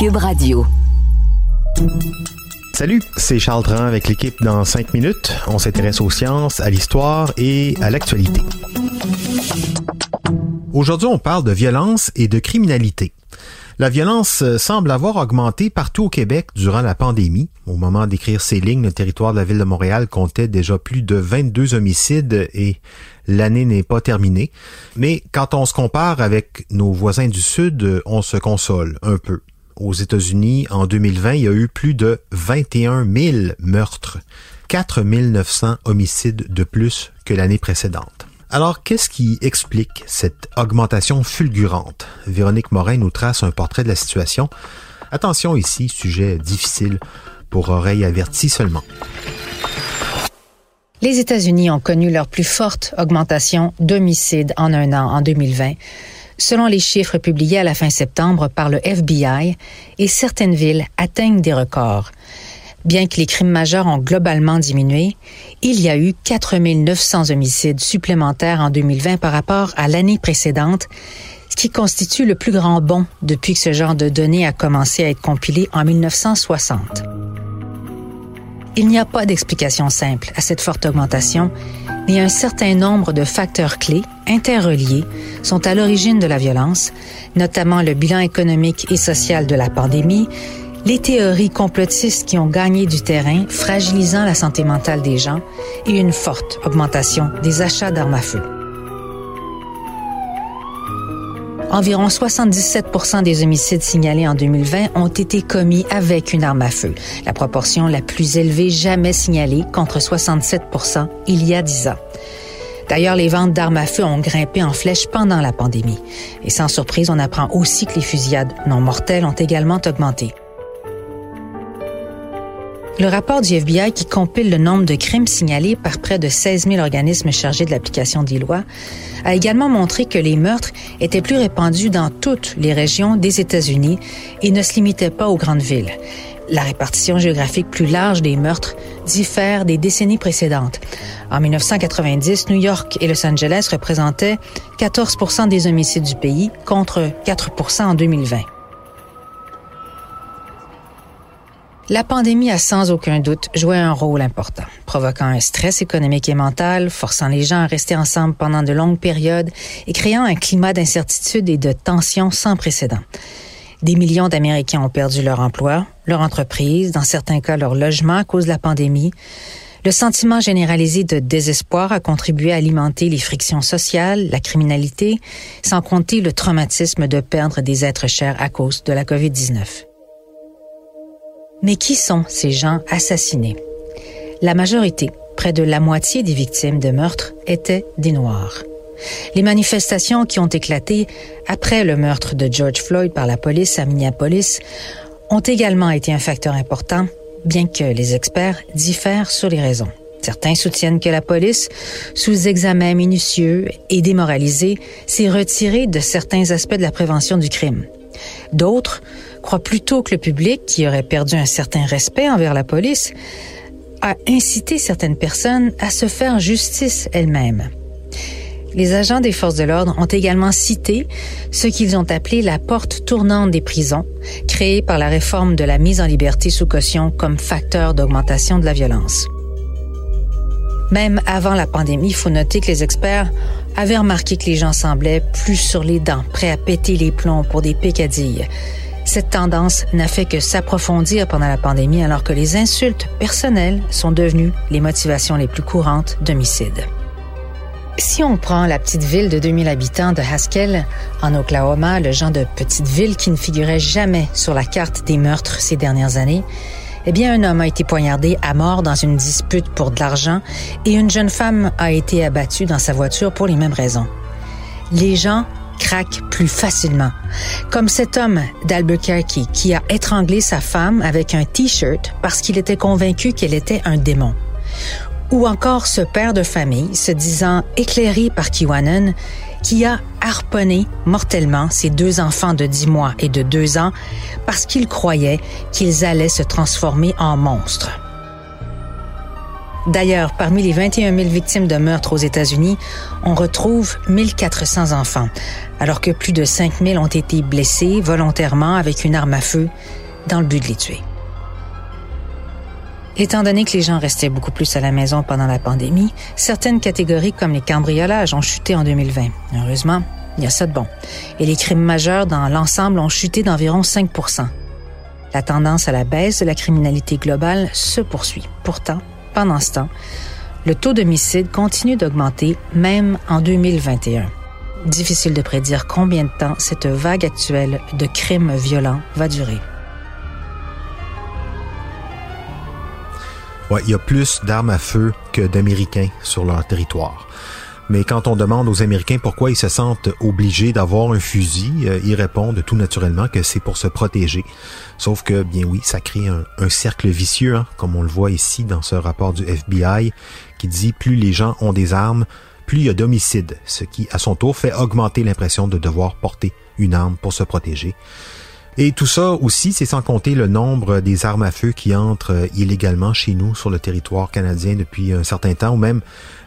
Cube Radio. Salut, c'est Charles Dran avec l'équipe dans 5 minutes. On s'intéresse aux sciences, à l'histoire et à l'actualité. Aujourd'hui, on parle de violence et de criminalité. La violence euh, semble avoir augmenté partout au Québec durant la pandémie. Au moment d'écrire ces lignes, le territoire de la ville de Montréal comptait déjà plus de 22 homicides et l'année n'est pas terminée. Mais quand on se compare avec nos voisins du Sud, on se console un peu. Aux États-Unis, en 2020, il y a eu plus de 21 000 meurtres, 4 900 homicides de plus que l'année précédente. Alors, qu'est-ce qui explique cette augmentation fulgurante? Véronique Morin nous trace un portrait de la situation. Attention ici, sujet difficile pour oreilles averties seulement. Les États-Unis ont connu leur plus forte augmentation d'homicides en un an en 2020, selon les chiffres publiés à la fin septembre par le FBI, et certaines villes atteignent des records. Bien que les crimes majeurs ont globalement diminué, il y a eu 4 900 homicides supplémentaires en 2020 par rapport à l'année précédente, ce qui constitue le plus grand bond depuis que ce genre de données a commencé à être compilé en 1960. Il n'y a pas d'explication simple à cette forte augmentation, mais un certain nombre de facteurs clés, interreliés, sont à l'origine de la violence, notamment le bilan économique et social de la pandémie, les théories complotistes qui ont gagné du terrain, fragilisant la santé mentale des gens, et une forte augmentation des achats d'armes à feu. Environ 77% des homicides signalés en 2020 ont été commis avec une arme à feu, la proportion la plus élevée jamais signalée contre 67% il y a 10 ans. D'ailleurs, les ventes d'armes à feu ont grimpé en flèche pendant la pandémie. Et sans surprise, on apprend aussi que les fusillades non mortelles ont également augmenté. Le rapport du FBI qui compile le nombre de crimes signalés par près de 16 000 organismes chargés de l'application des lois a également montré que les meurtres étaient plus répandus dans toutes les régions des États-Unis et ne se limitaient pas aux grandes villes. La répartition géographique plus large des meurtres diffère des décennies précédentes. En 1990, New York et Los Angeles représentaient 14 des homicides du pays contre 4 en 2020. La pandémie a sans aucun doute joué un rôle important, provoquant un stress économique et mental, forçant les gens à rester ensemble pendant de longues périodes et créant un climat d'incertitude et de tension sans précédent. Des millions d'Américains ont perdu leur emploi, leur entreprise, dans certains cas leur logement à cause de la pandémie. Le sentiment généralisé de désespoir a contribué à alimenter les frictions sociales, la criminalité, sans compter le traumatisme de perdre des êtres chers à cause de la COVID-19. Mais qui sont ces gens assassinés? La majorité, près de la moitié des victimes de meurtres, étaient des Noirs. Les manifestations qui ont éclaté après le meurtre de George Floyd par la police à Minneapolis ont également été un facteur important, bien que les experts diffèrent sur les raisons. Certains soutiennent que la police, sous examen minutieux et démoralisée, s'est retirée de certains aspects de la prévention du crime. D'autres croient plutôt que le public, qui aurait perdu un certain respect envers la police, a incité certaines personnes à se faire justice elles-mêmes. Les agents des forces de l'ordre ont également cité ce qu'ils ont appelé la porte tournante des prisons, créée par la réforme de la mise en liberté sous caution comme facteur d'augmentation de la violence. Même avant la pandémie, il faut noter que les experts avaient remarqué que les gens semblaient plus sur les dents, prêts à péter les plombs pour des pécadilles. Cette tendance n'a fait que s'approfondir pendant la pandémie alors que les insultes personnelles sont devenues les motivations les plus courantes d'homicide. Si on prend la petite ville de 2000 habitants de Haskell, en Oklahoma, le genre de petite ville qui ne figurait jamais sur la carte des meurtres ces dernières années, eh bien, un homme a été poignardé à mort dans une dispute pour de l'argent et une jeune femme a été abattue dans sa voiture pour les mêmes raisons. Les gens crack plus facilement. Comme cet homme d'Albuquerque qui a étranglé sa femme avec un t-shirt parce qu'il était convaincu qu'elle était un démon. Ou encore ce père de famille se disant éclairé par Kiwanen qui a harponné mortellement ses deux enfants de 10 mois et de 2 ans parce qu'il croyait qu'ils allaient se transformer en monstres. D'ailleurs, parmi les 21 000 victimes de meurtres aux États-Unis, on retrouve 1400 enfants, alors que plus de 5 000 ont été blessés volontairement avec une arme à feu dans le but de les tuer. Étant donné que les gens restaient beaucoup plus à la maison pendant la pandémie, certaines catégories comme les cambriolages ont chuté en 2020. Heureusement, il y a ça de bon. Et les crimes majeurs dans l'ensemble ont chuté d'environ 5% La tendance à la baisse de la criminalité globale se poursuit. Pourtant, pendant ce temps, le taux d'homicide continue d'augmenter même en 2021. Difficile de prédire combien de temps cette vague actuelle de crimes violents va durer. Il y a plus d'armes à feu que d'Américains sur leur territoire. Mais quand on demande aux Américains pourquoi ils se sentent obligés d'avoir un fusil, euh, ils répondent tout naturellement que c'est pour se protéger. Sauf que, bien oui, ça crée un, cercle vicieux, hein, comme on le voit ici dans ce rapport du FBI, qui dit plus les gens ont des armes, plus il y a d'homicides, ce qui, à son tour, fait augmenter l'impression de devoir porter une arme pour se protéger. Et tout ça aussi, c'est sans compter le nombre des armes à feu qui entrent euh, illégalement chez nous sur le territoire canadien depuis un certain temps, ou même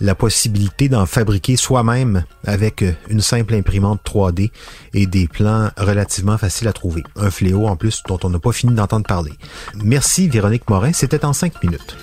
la possibilité d'en fabriquer soi-même avec euh, une simple imprimante 3D et des plans relativement faciles à trouver. Un fléau en plus dont on n'a pas fini d'entendre parler. Merci Véronique Morin, c'était en cinq minutes.